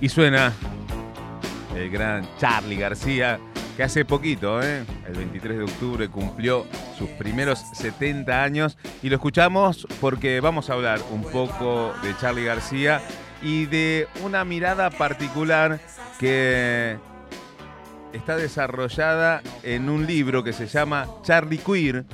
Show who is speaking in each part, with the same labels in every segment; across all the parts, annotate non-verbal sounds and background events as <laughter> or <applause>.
Speaker 1: Y suena el gran Charlie García, que hace poquito, ¿eh? el 23 de octubre, cumplió sus primeros 70 años. Y lo escuchamos porque vamos a hablar un poco de Charlie García y de una mirada particular que está desarrollada en un libro que se llama Charlie Queer.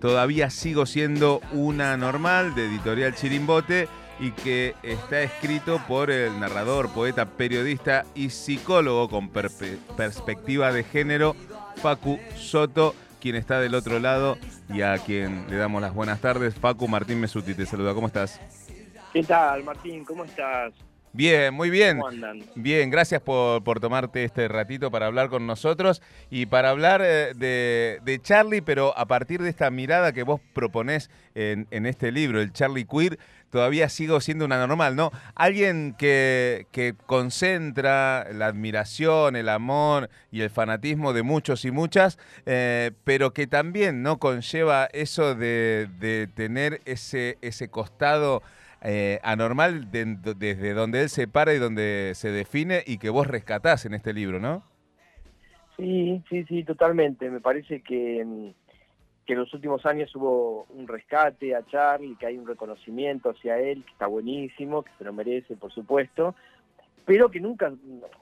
Speaker 1: Todavía sigo siendo una normal de editorial Chirimbote y que está escrito por el narrador, poeta, periodista y psicólogo con perspectiva de género, Facu Soto, quien está del otro lado y a quien le damos las buenas tardes. Facu Martín Mesuti te saluda, ¿cómo estás?
Speaker 2: ¿Qué tal, Martín? ¿Cómo estás?
Speaker 1: Bien, muy bien. ¿Cómo andan? Bien, gracias por, tomarte este ratito para hablar con nosotros y para hablar eh, de, Charlie, pero a partir de esta mirada que vos proponés en, en este libro, el Charlie Queer, todavía sigo siendo una normal, ¿no? Alguien que, concentra la admiración, el amor y el fanatismo de muchos y muchas, eh, pero que también no conlleva eso de, tener ese, ese costado eh, anormal desde donde él se para y donde se define y que vos rescatás en este libro, ¿no?
Speaker 2: Sí, sí, sí, totalmente. Me parece que mm, que en los últimos años hubo un rescate a Charlie, que hay un reconocimiento hacia él, que está buenísimo, que se lo merece, por supuesto, pero que nunca,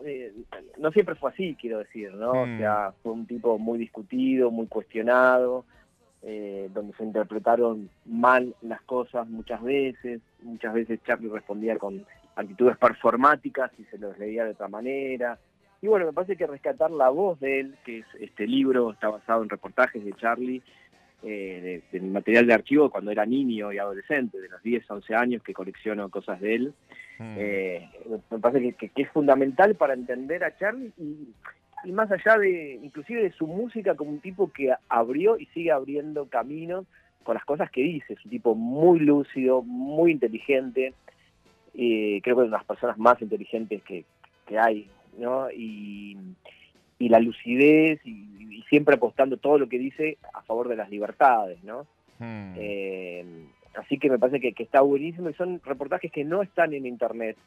Speaker 2: eh, no siempre fue así, quiero decir, ¿no? O mm. sea, fue un tipo muy discutido, muy cuestionado, eh, donde se interpretaron mal las cosas muchas veces, muchas veces Charlie respondía con actitudes performáticas y se los leía de otra manera. Y bueno, me parece que rescatar la voz de él, que es este libro, está basado en reportajes de Charlie, eh, del material de archivo cuando era niño y adolescente, de los 10, 11 años que colecciono cosas de él. Hmm. Eh, me parece que, es fundamental para entender a Charlie y, más allá de, inclusive de su música como un tipo que abrió y sigue abriendo caminos con las cosas que dice. Es un tipo muy lúcido, muy inteligente. Eh, creo que es una de las personas más inteligentes que, que hay, ¿no? Y, y la lucidez y, siempre apostando todo lo que dice a favor de las libertades, ¿no? Hmm. Eh, así que me parece que, está buenísimo y son reportajes que no están en internet.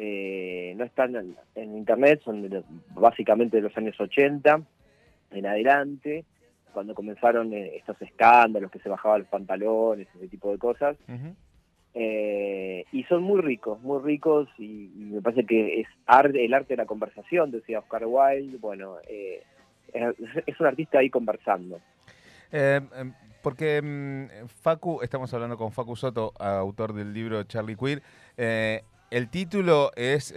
Speaker 2: Eh, no están en, internet, son básicamente de los años 80 en adelante, cuando comenzaron eh, estos escándalos que se bajaban los pantalones, ese tipo de cosas. Eh, y son muy ricos, muy ricos y, me parece que es el arte de la conversación, decía Oscar Wilde, bueno, eh, es, un artista ahí conversando.
Speaker 1: Em, porque mm, Facu, estamos hablando con Facu Soto, autor del libro Charlie Queer, el título es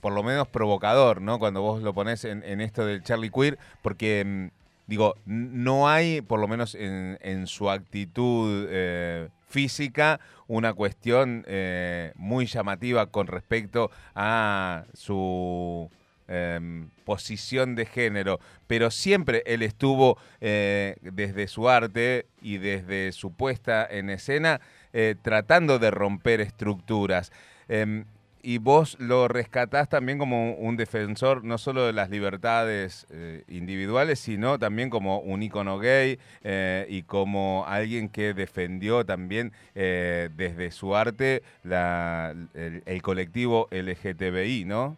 Speaker 1: por lo menos provocador, ¿no? Cuando vos lo pones en, esto del Charlie Queer, porque... Mm, digo, no hay, por lo menos en, su actitud física, una cuestión eh, muy llamativa con respecto a su em, posición de género, pero siempre él estuvo eh, desde su arte y desde su puesta en escena eh, tratando de romper estructuras. Em, y vos lo rescatás también como un defensor no solo de las libertades eh, individuales, sino también como un icono gay eh, y como alguien que defendió también eh, desde su arte el, colectivo LGTBI, ¿no?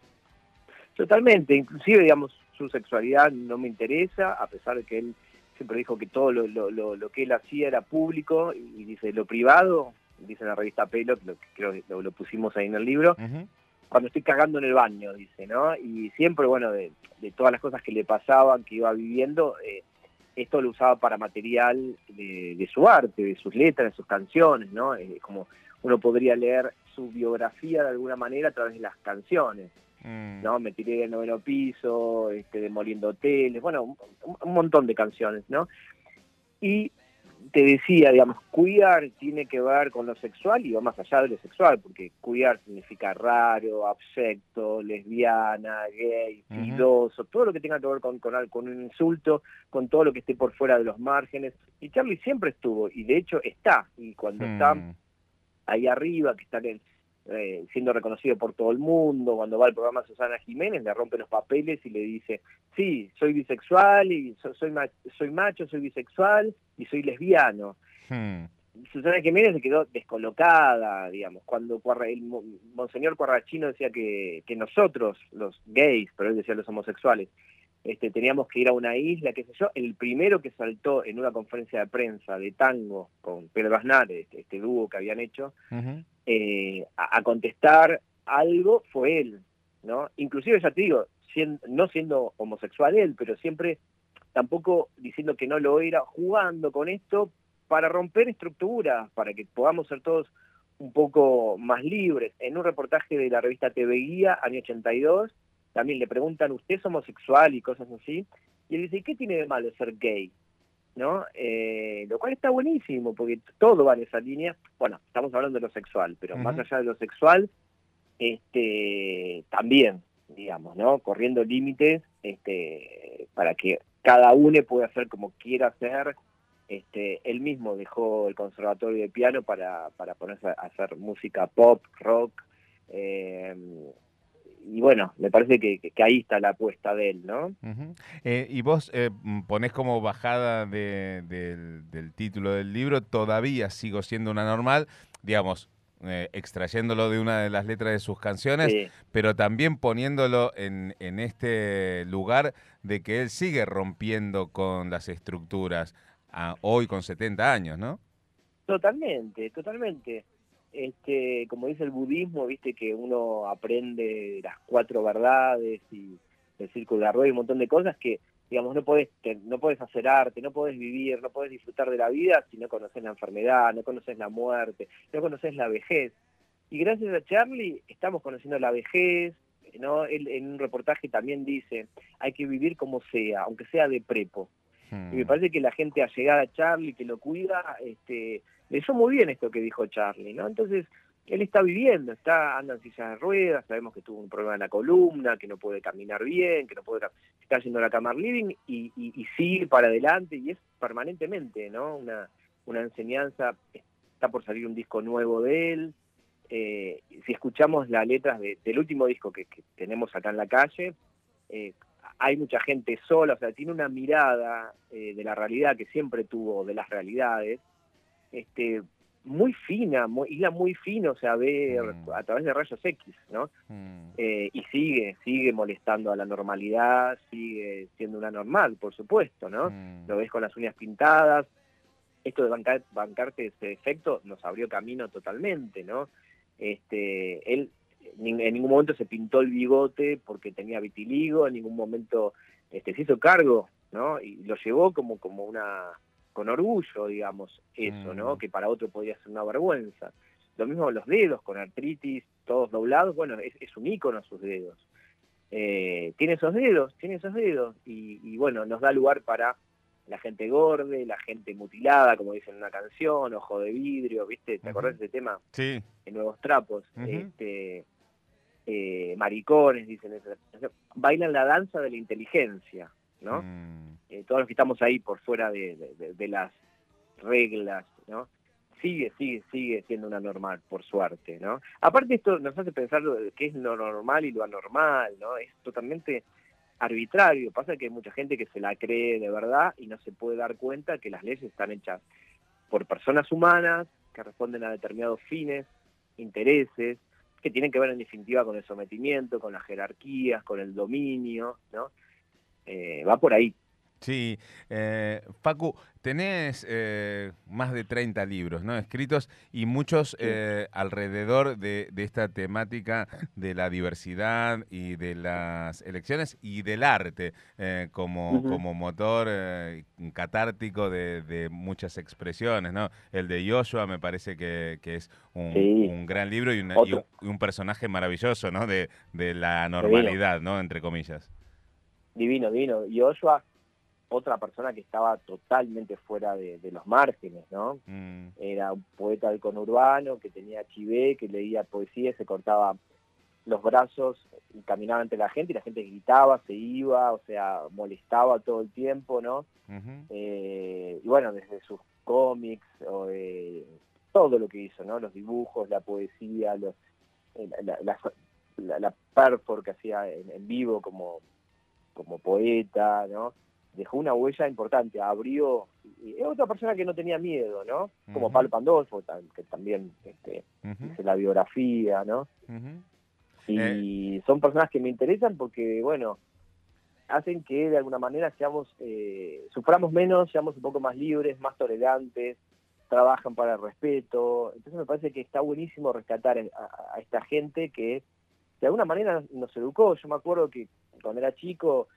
Speaker 2: Totalmente, inclusive, digamos, su sexualidad no me interesa, a pesar de que él siempre dijo que todo lo, lo que él hacía era público y dice, lo privado dice en la revista Pelo, lo, creo que lo, pusimos ahí en el libro, cuando estoy cagando en el baño, dice, ¿no? Y siempre, bueno, de, todas las cosas que le pasaban, que iba viviendo, eh, esto lo usaba para material de, su arte, de sus letras, de sus canciones, ¿no? como uno podría leer su biografía de alguna manera a través de las canciones. Mm. ¿no? Me tiré del noveno piso, este, demoliendo hoteles, bueno, un, un, montón de canciones, ¿no? Y te decía, digamos, cuidar tiene que ver con lo sexual y va más allá de lo sexual, porque cuidar significa raro, absecto, lesbiana, gay, filoso, todo lo que tenga que ver con, con, con, un insulto, con todo lo que esté por fuera de los márgenes. Y Charlie siempre estuvo, y de hecho está, y cuando está mm. ahí arriba, que está en, eh, siendo reconocido por todo el mundo, cuando va al programa Susana Jiménez, le rompe los papeles y le dice, sí, soy bisexual, y soy, soy macho, soy bisexual y soy lesbiano. Hmm. Susana Jiménez se quedó descolocada, digamos, cuando el Monseñor Cuarrachino decía que, que nosotros, los gays, pero él decía los homosexuales, este, teníamos que ir a una isla, qué sé yo, el primero que saltó en una conferencia de prensa de tango con Pedro Aznar, este, este dúo que habían hecho, eh, a, contestar algo fue él, ¿no? Inclusive, ya te digo, no siendo homosexual él, pero siempre tampoco diciendo que no lo era, jugando con esto para romper estructuras, para que podamos ser todos un poco más libres. En un reportaje de la revista TV Guía, año 82, también le preguntan, ¿usted es homosexual? y cosas así, y él dice, ¿qué tiene de malo ser gay? ¿No? Eh, lo cual está buenísimo, porque todo va en esa línea. Bueno, estamos hablando de lo sexual, pero más allá de lo sexual, este, también, digamos, ¿no? Corriendo límites este, para que cada uno pueda hacer como quiera hacer. Este, él mismo dejó el conservatorio de piano para, para ponerse a hacer música pop, rock, eh, y bueno, me parece que, ahí está la apuesta de él, ¿no?
Speaker 1: Eh, y vos eh, ponés como bajada del, título del libro, todavía sigo siendo una normal, digamos, eh, extrayéndolo de una de las letras de sus canciones, pero también poniéndolo en, en este lugar de que él sigue rompiendo con las estructuras, hoy con 70 años, ¿no?
Speaker 2: Totalmente, totalmente este, como dice el budismo, viste que uno aprende las cuatro verdades y el círculo de rueda y un montón de cosas que, digamos, no puedes, no puedes hacer arte, no puedes vivir, no puedes disfrutar de la vida si no conoces la enfermedad, no conoces la muerte, no conoces la vejez. Y gracias a Charlie estamos conociendo la vejez, ¿no? Él en un reportaje también dice, hay que vivir como sea, aunque sea de prepo. Y me hmm. parece que la gente ha llegado a Charlie, que lo cuida, este, leyó muy bien esto que dijo Charlie, ¿no? Entonces, él está viviendo, está anda en silla de ruedas, sabemos que tuvo un problema en la columna, que no puede caminar bien, que no puede está yendo la cama living y, y, sigue para adelante y es permanentemente, ¿no? Una, una enseñanza, está por salir un disco nuevo de él. Eh, si escuchamos las letras del último disco que, tenemos acá en la calle, eh, hay mucha gente sola, o sea, tiene una mirada eh, de la realidad que siempre tuvo, de las realidades, este, muy fina, muy, isla muy fino, o sea, ve mm. a través de rayos X, ¿no? Mm. Eh, y sigue, sigue molestando a la normalidad, sigue siendo una normal, por supuesto, ¿no? Mm. Lo ves con las uñas pintadas. Esto de bancar, bancarte ese efecto nos abrió camino totalmente, ¿no? Este, él en ningún momento se pintó el bigote porque tenía vitiligo, en ningún momento este, se hizo cargo, ¿no? Y lo llevó como, como una con orgullo, digamos, eso, ¿no? Mm. Que para otro podría ser una vergüenza. Lo mismo los dedos, con artritis, todos doblados, bueno, es, un ícono sus dedos. Eh, tiene esos dedos, tiene esos dedos, y, bueno, nos da lugar para la gente gorde, la gente mutilada, como dicen en una canción, ojo de vidrio, ¿viste? ¿Te acordás de ese tema?
Speaker 1: Sí.
Speaker 2: En Nuevos Trapos. este, eh, maricones, dicen. Bailan la danza de la inteligencia, ¿no? Mm. Eh, todos los que estamos ahí por fuera de, las reglas, ¿no? Sigue, sigue, sigue siendo una normal, por suerte, ¿no? Aparte esto nos hace pensar qué es lo normal y lo anormal, ¿no? Es totalmente arbitrario. Pasa que hay mucha gente que se la cree de verdad y no se puede dar cuenta que las leyes están hechas por personas humanas que responden a determinados fines, intereses, que tienen que ver en definitiva con el sometimiento, con las jerarquías, con el dominio, ¿no? Eh, va por ahí.
Speaker 1: Sí, eh, Facu, tenés eh, más de 30 libros ¿no? escritos y muchos eh, alrededor de, esta temática de la diversidad y de las elecciones y del arte como, como motor catártico de, muchas expresiones. ¿no? El de Joshua me parece que, es un, gran libro y, un, personaje maravilloso ¿no? de, la normalidad, ¿no? entre comillas.
Speaker 2: Divino, divino. Joshua otra persona que estaba totalmente fuera de, los márgenes, ¿no? Mm. Era un poeta del conurbano que tenía chivé, que leía poesía, se cortaba los brazos y caminaba entre la gente y la gente gritaba, se iba, o sea, molestaba todo el tiempo, ¿no? Eh, y bueno, desde sus cómics, o, todo lo que hizo, ¿no? Los dibujos, la poesía, los, eh, la, la, la, perfor que hacía en, en vivo como, como poeta, ¿no? Dejó una huella importante, abrió, es otra persona que no tenía miedo, ¿no? Como Pablo Pandolfo, que también este, la biografía, ¿no? Y eh. son personas que me interesan porque, bueno, hacen que de alguna manera seamos, eh, suframos menos, seamos un poco más libres, más tolerantes, trabajan para el respeto. Entonces me parece que está buenísimo rescatar a, esta gente que de alguna manera nos educó. Yo me acuerdo que cuando era chico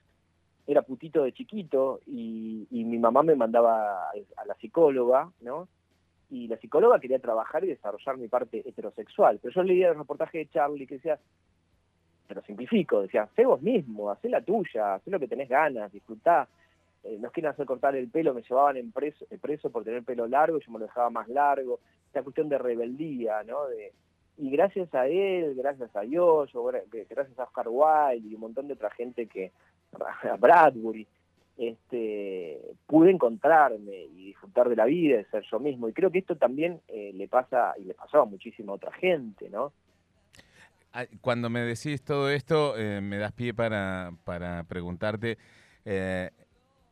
Speaker 2: era putito de chiquito y, mi mamá me mandaba a, la psicóloga, ¿no? Y la psicóloga quería trabajar y desarrollar mi parte heterosexual. Pero yo leía el reportaje de Charlie que decía, pero simplifico, decía, sé vos mismo, haz la tuya, haz lo que tenés ganas, disfrutá. Eh, nos quieren hacer cortar el pelo, me llevaban en preso, eh, preso por tener pelo largo, yo me lo dejaba más largo. Esta cuestión de rebeldía, ¿no? De, y gracias a él, gracias a Dios, gracias a Oscar Wilde y un montón de otra gente que, a Bradbury, este, pude encontrarme y disfrutar de la vida, de ser yo mismo. Y creo que esto también eh, le pasa y le muchísimo a otra gente, ¿no?
Speaker 1: Cuando me decís todo esto, eh, me das pie para, para preguntarte, eh,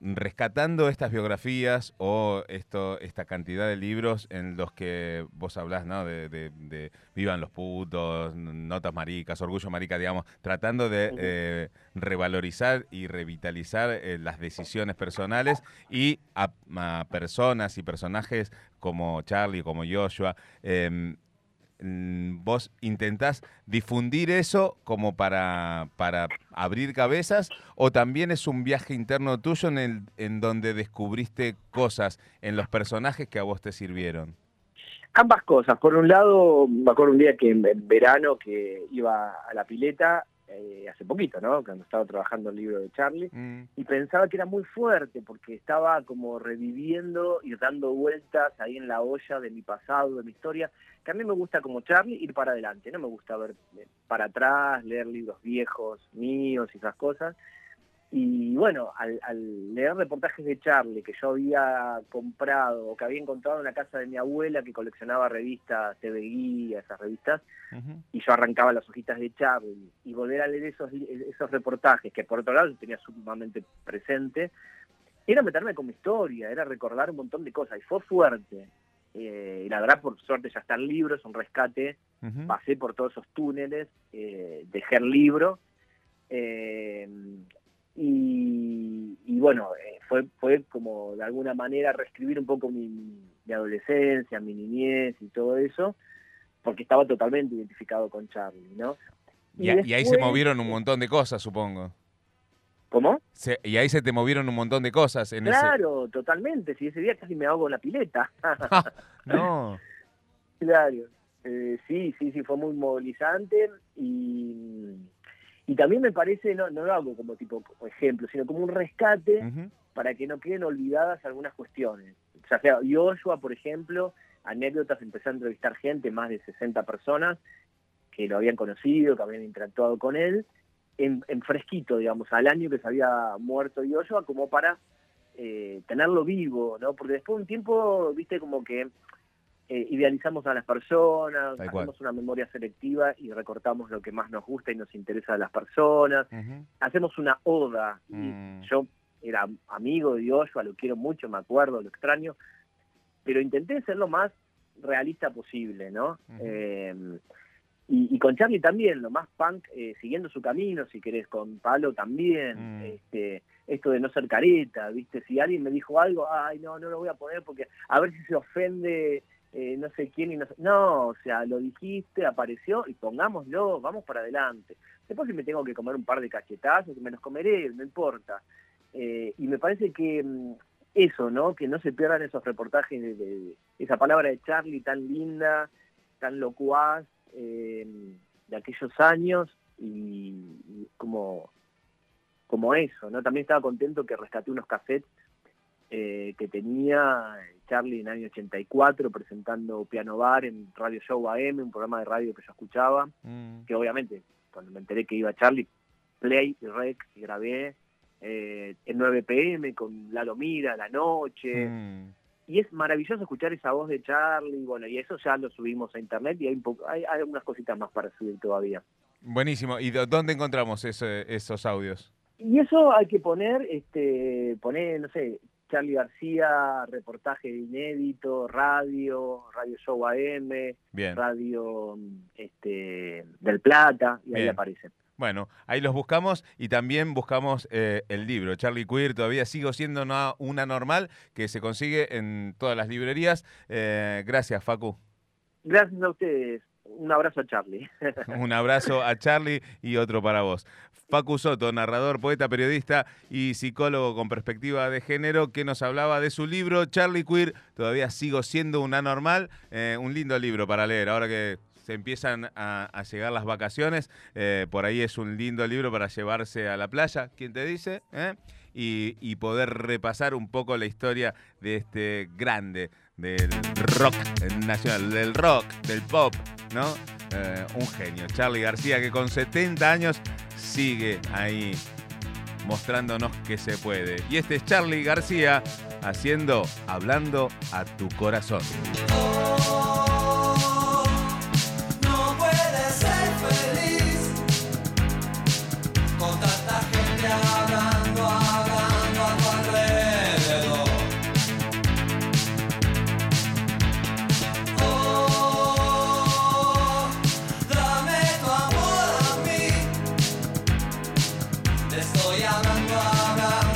Speaker 1: rescatando estas biografías o esto, esta cantidad de libros en los que vos hablás, ¿no? De, Vivan los putos, Notas maricas, Orgullo marica, digamos, tratando de eh, revalorizar y revitalizar las decisiones personales y a, personas y personajes como Charlie, como Joshua. Em, vos intentás difundir eso como para, para abrir cabezas o también es un viaje interno tuyo en, el, en donde descubriste cosas en los personajes que a vos te sirvieron?
Speaker 2: Ambas cosas. Por un lado, me acuerdo un día que en verano que iba a la pileta eh, hace poquito, ¿no? Cuando estaba trabajando el libro de Charlie, mm. y pensaba que era muy fuerte porque estaba como reviviendo y dando vueltas ahí en la olla de mi pasado, de mi historia, que a mí me gusta como Charlie ir para adelante, no me gusta ver eh, para atrás, leer libros viejos míos y esas cosas, y bueno, al, leer reportajes de Charlie que yo había comprado o que había encontrado en la casa de mi abuela que coleccionaba revistas TV Guía, esas revistas, y yo arrancaba las hojitas de Charlie y volver a leer esos, esos reportajes que por otro lado tenía sumamente presente, era meterme con mi historia, era recordar un montón de cosas y fue fuerte. Eh, y la verdad, por suerte ya está el libro, es un rescate, pasé por todos esos túneles, eh, dejé el libro. Eh, y, bueno, eh, fue, fue como de alguna manera reescribir un poco mi, adolescencia, mi niñez y todo eso, porque estaba totalmente identificado con Charlie, ¿no?
Speaker 1: Y, ahí se movieron un montón de cosas, supongo.
Speaker 2: ¿Cómo?
Speaker 1: y ahí se te movieron un montón de cosas. En
Speaker 2: claro, totalmente. Si ese día casi me ahogo en la pileta. <laughs>
Speaker 1: no.
Speaker 2: Claro. Eh, sí, sí, sí, fue muy movilizante y y también me parece, no, no lo hago como tipo ejemplo, sino como un rescate para que no queden olvidadas algunas cuestiones. O sea, Joshua, por ejemplo, anécdotas, empecé a entrevistar gente, más de 60 personas, que lo habían conocido, que habían interactuado con él, en, fresquito, digamos, al año que se había muerto Joshua, como para eh, tenerlo vivo, ¿no? Porque después de un tiempo, viste, como que eh, idealizamos a las personas, hacemos una memoria selectiva y recortamos lo que más nos gusta y nos interesa de las personas, hacemos una oda, y mm. yo era amigo de Joshua, lo quiero mucho, me acuerdo, lo extraño, pero intenté ser lo más realista posible, ¿no? Em, y, con Charlie también, lo más punk, eh, siguiendo su camino, si querés, con Palo también, mm. este, esto de no ser careta, ¿viste? Si alguien me dijo algo, ay, no, no lo voy a poner porque a ver si se ofende eh, no sé quién y no sé... No, o sea, lo dijiste, apareció y pongámoslo, vamos para adelante. Después si me tengo que comer un par de cachetazos, me los comeré, no importa. Eh, y me parece que mm, eso, ¿no? Que no se pierdan esos reportajes de, esa palabra de Charlie tan linda, tan locuaz, eh, de aquellos años y, como, como eso, ¿no? También estaba contento que rescaté unos cassettes que tenía Charlie en el año 84 presentando Piano Bar en Radio Show AM, un programa de radio que yo escuchaba, mm. que obviamente cuando me enteré que iba Charlie, play y rec y grabé eh, en 9 pm con La Lomira, La Noche. Mm. Y es maravilloso escuchar esa voz de Charlie, bueno, y eso ya lo subimos a internet y hay, un poco, hay, algunas cositas más para subir todavía.
Speaker 1: Buenísimo. ¿Y dónde encontramos esos audios?
Speaker 2: Y eso hay que poner, este, poner, no sé, Charlie García, reportaje inédito, radio, radio show AM, radio este, del Plata, y ahí aparecen.
Speaker 1: Bueno, ahí los buscamos y también buscamos eh, el libro. Charlie Queer todavía sigo siendo una, una, normal que se consigue en todas las librerías. Eh, gracias, Facu.
Speaker 2: Gracias a ustedes. Un abrazo a Charlie. <laughs>
Speaker 1: Un abrazo a Charlie y otro para vos. Facu Soto, narrador, poeta, periodista y psicólogo con perspectiva de género, que nos hablaba de su libro Charlie Queer, todavía sigo siendo un anormal, eh, un lindo libro para leer, ahora que se empiezan a, llegar las vacaciones, eh, por ahí es un lindo libro para llevarse a la playa, ¿quién te dice? ¿Eh? y, poder repasar un poco la historia de este grande del rock nacional, del rock, del pop, ¿no? Eh, un genio, Charlie García, que con 70 años sigue ahí mostrándonos que se puede. Y este es Charlie García haciendo, hablando a tu corazón. So yan ang gawa.